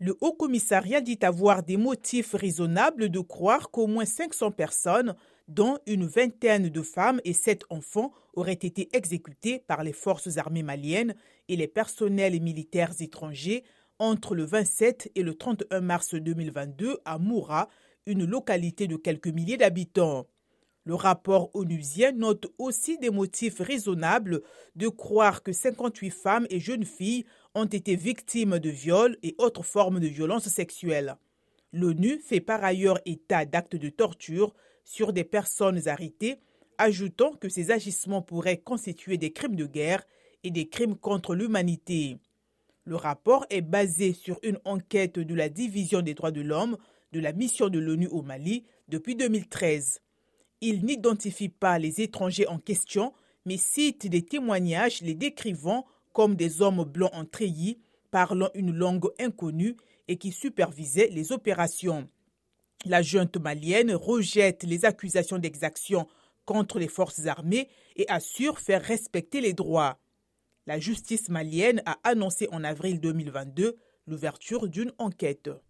Le Haut Commissariat dit avoir des motifs raisonnables de croire qu'au moins 500 personnes, dont une vingtaine de femmes et sept enfants, auraient été exécutées par les forces armées maliennes et les personnels militaires étrangers entre le 27 et le 31 mars 2022 à Moura, une localité de quelques milliers d'habitants. Le rapport onusien note aussi des motifs raisonnables de croire que 58 femmes et jeunes filles ont été victimes de viols et autres formes de violences sexuelles. L'ONU fait par ailleurs état d'actes de torture sur des personnes arrêtées, ajoutant que ces agissements pourraient constituer des crimes de guerre et des crimes contre l'humanité. Le rapport est basé sur une enquête de la Division des droits de l'homme de la mission de l'ONU au Mali depuis 2013. Il n'identifie pas les étrangers en question, mais cite des témoignages les décrivant comme des hommes blancs en treillis, parlant une langue inconnue et qui supervisaient les opérations. La junte malienne rejette les accusations d'exaction contre les forces armées et assure faire respecter les droits. La justice malienne a annoncé en avril 2022 l'ouverture d'une enquête.